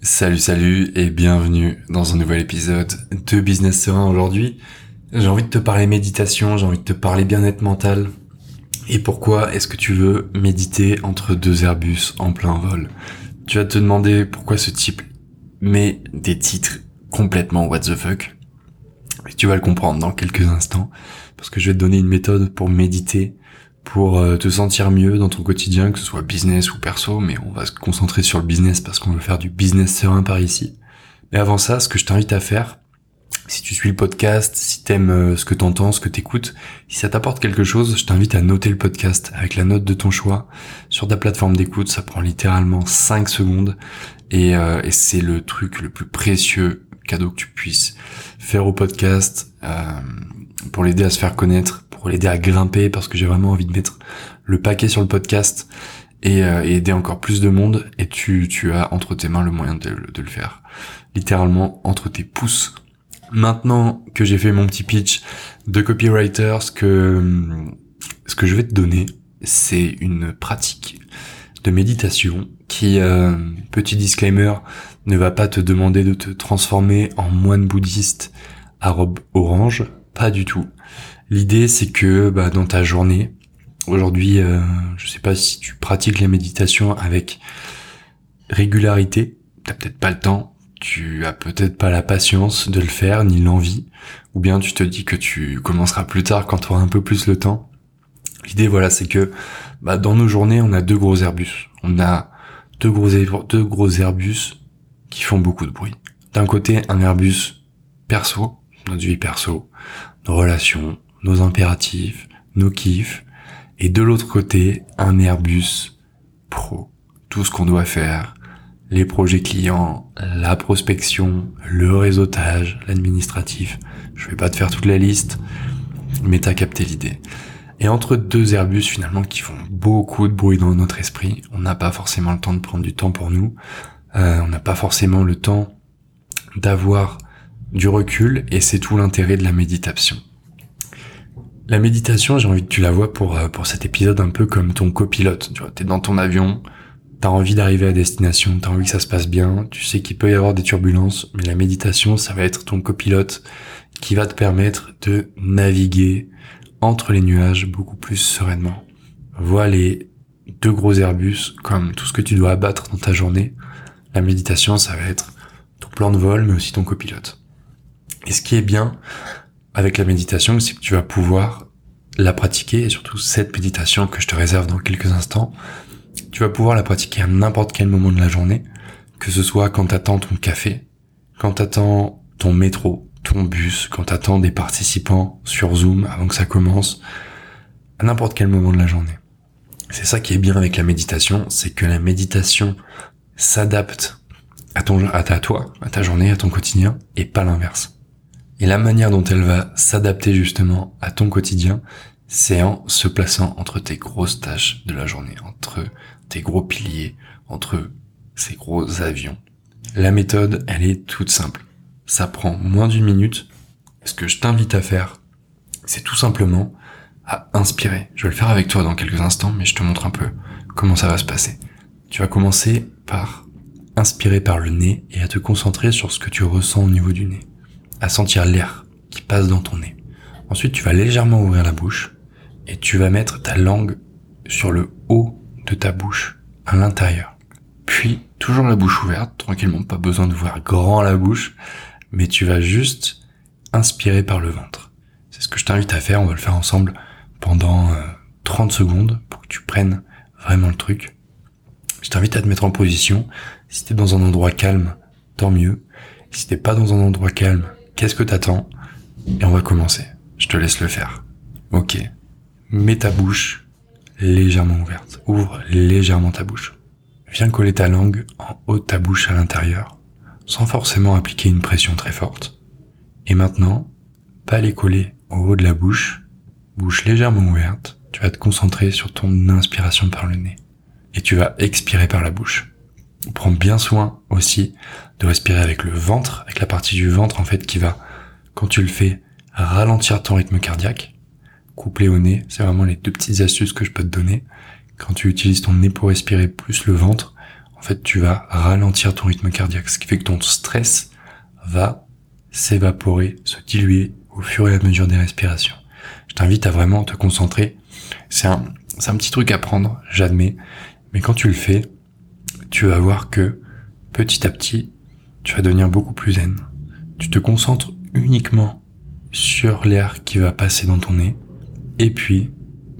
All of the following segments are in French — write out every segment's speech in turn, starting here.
Salut, salut et bienvenue dans un nouvel épisode de Business Serein aujourd'hui. J'ai envie de te parler méditation, j'ai envie de te parler bien-être mental. Et pourquoi est-ce que tu veux méditer entre deux Airbus en plein vol? Tu vas te demander pourquoi ce type met des titres complètement what the fuck. Tu vas le comprendre dans quelques instants parce que je vais te donner une méthode pour méditer pour euh, te sentir mieux dans ton quotidien, que ce soit business ou perso, mais on va se concentrer sur le business parce qu'on veut faire du business serein par ici. Mais avant ça, ce que je t'invite à faire, si tu suis le podcast, si t'aimes euh, ce que t'entends, ce que t'écoutes, si ça t'apporte quelque chose, je t'invite à noter le podcast avec la note de ton choix sur ta plateforme d'écoute. Ça prend littéralement 5 secondes et, euh, et c'est le truc le plus précieux cadeau que tu puisses faire au podcast pour l'aider à se faire connaître, pour l'aider à grimper parce que j'ai vraiment envie de mettre le paquet sur le podcast et, euh, aider encore plus de monde et tu, tu as entre tes mains le moyen de, de le faire. Littéralement entre tes pouces. Maintenant que j'ai fait mon petit pitch de copywriter, ce que, ce que je vais te donner, c'est une pratique de méditation qui, euh, petit disclaimer, ne va pas te demander de te transformer en moine bouddhiste à robe orange, pas du tout. L'idée c'est que bah, dans ta journée, aujourd'hui, euh, je sais pas si tu pratiques la méditation avec régularité, t'as peut-être pas le temps, tu as peut-être pas la patience de le faire, ni l'envie, ou bien tu te dis que tu commenceras plus tard quand tu auras un peu plus le temps. L'idée voilà, c'est que bah, dans nos journées, on a deux gros Airbus. On a deux gros, deux gros Airbus qui font beaucoup de bruit. D'un côté, un Airbus perso, notre vie perso, nos relations, nos impératifs, nos kiffs, et de l'autre côté, un Airbus pro. Tout ce qu'on doit faire, les projets clients, la prospection, le réseautage, l'administratif. Je vais pas te faire toute la liste, mais t'as capté l'idée. Et entre deux Airbus finalement qui font beaucoup de bruit dans notre esprit, on n'a pas forcément le temps de prendre du temps pour nous, euh, on n'a pas forcément le temps d'avoir du recul et c'est tout l'intérêt de la méditation. La méditation, j'ai envie que tu la vois pour, euh, pour cet épisode un peu comme ton copilote. Tu vois, t'es dans ton avion, t'as envie d'arriver à destination, t'as envie que ça se passe bien, tu sais qu'il peut y avoir des turbulences, mais la méditation, ça va être ton copilote qui va te permettre de naviguer entre les nuages beaucoup plus sereinement. Vois les deux gros Airbus comme tout ce que tu dois abattre dans ta journée. La méditation, ça va être ton plan de vol, mais aussi ton copilote. Et ce qui est bien avec la méditation, c'est que tu vas pouvoir la pratiquer, et surtout cette méditation que je te réserve dans quelques instants, tu vas pouvoir la pratiquer à n'importe quel moment de la journée, que ce soit quand t'attends ton café, quand t'attends ton métro, ton bus, quand t'attends des participants sur Zoom avant que ça commence, à n'importe quel moment de la journée. C'est ça qui est bien avec la méditation, c'est que la méditation s'adapte à à toi, à ta journée, à ton quotidien, et pas l'inverse. Et la manière dont elle va s'adapter justement à ton quotidien, c'est en se plaçant entre tes grosses tâches de la journée, entre tes gros piliers, entre ces gros avions. La méthode, elle est toute simple. Ça prend moins d'une minute. Ce que je t'invite à faire, c'est tout simplement à inspirer. Je vais le faire avec toi dans quelques instants, mais je te montre un peu comment ça va se passer. Tu vas commencer par inspirer par le nez et à te concentrer sur ce que tu ressens au niveau du nez à sentir l'air qui passe dans ton nez. Ensuite, tu vas légèrement ouvrir la bouche et tu vas mettre ta langue sur le haut de ta bouche, à l'intérieur. Puis, toujours la bouche ouverte, tranquillement, pas besoin d'ouvrir grand la bouche, mais tu vas juste inspirer par le ventre. C'est ce que je t'invite à faire, on va le faire ensemble pendant 30 euh, secondes pour que tu prennes vraiment le truc. Je t'invite à te mettre en position. Si t'es dans un endroit calme, tant mieux. Si t'es pas dans un endroit calme, Qu'est-ce que t'attends? Et on va commencer. Je te laisse le faire. Ok. Mets ta bouche légèrement ouverte. Ouvre légèrement ta bouche. Viens coller ta langue en haut de ta bouche à l'intérieur, sans forcément appliquer une pression très forte. Et maintenant, pas les coller au haut de la bouche, bouche légèrement ouverte, tu vas te concentrer sur ton inspiration par le nez. Et tu vas expirer par la bouche. Prends bien soin aussi de respirer avec le ventre, avec la partie du ventre en fait qui va, quand tu le fais, ralentir ton rythme cardiaque. Couplé au nez, c'est vraiment les deux petites astuces que je peux te donner. Quand tu utilises ton nez pour respirer plus le ventre, en fait, tu vas ralentir ton rythme cardiaque, ce qui fait que ton stress va s'évaporer, se diluer au fur et à mesure des respirations. Je t'invite à vraiment te concentrer. C'est un, c'est un petit truc à prendre, j'admets, mais quand tu le fais, tu vas voir que petit à petit, tu vas devenir beaucoup plus zen. Tu te concentres uniquement sur l'air qui va passer dans ton nez, et puis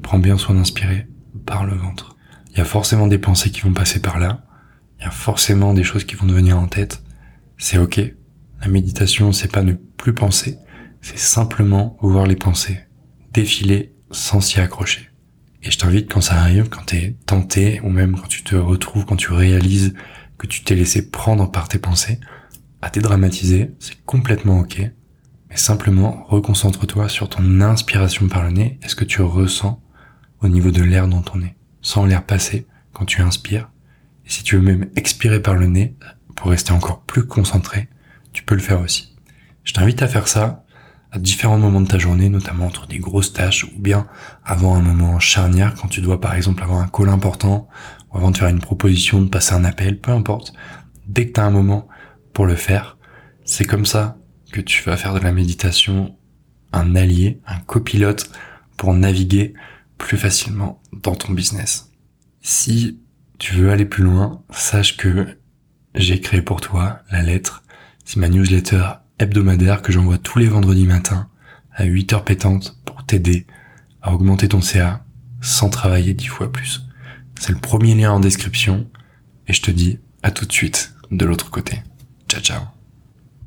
prends bien soin d'inspirer par le ventre. Il y a forcément des pensées qui vont passer par là, il y a forcément des choses qui vont devenir en tête. C'est ok. La méditation, c'est pas ne plus penser, c'est simplement voir les pensées défiler sans s'y accrocher. Et je t'invite quand ça arrive, quand t'es tenté, ou même quand tu te retrouves, quand tu réalises que tu t'es laissé prendre par tes pensées, à dédramatiser, c'est complètement ok. Mais simplement, reconcentre-toi sur ton inspiration par le nez est ce que tu ressens au niveau de l'air dans ton nez. Sans l'air passer quand tu inspires et si tu veux même expirer par le nez, pour rester encore plus concentré, tu peux le faire aussi. Je t'invite à faire ça à différents moments de ta journée, notamment entre des grosses tâches ou bien avant un moment charnière quand tu dois par exemple avoir un call important ou avant de faire une proposition, de passer un appel, peu importe. Dès que tu as un moment pour le faire, c'est comme ça que tu vas faire de la méditation un allié, un copilote pour naviguer plus facilement dans ton business. Si tu veux aller plus loin, sache que j'ai créé pour toi la lettre. C'est ma newsletter hebdomadaire que j'envoie tous les vendredis matins à 8 heures pétantes pour t'aider à augmenter ton CA sans travailler 10 fois plus. C'est le premier lien en description et je te dis à tout de suite de l'autre côté. Ciao ciao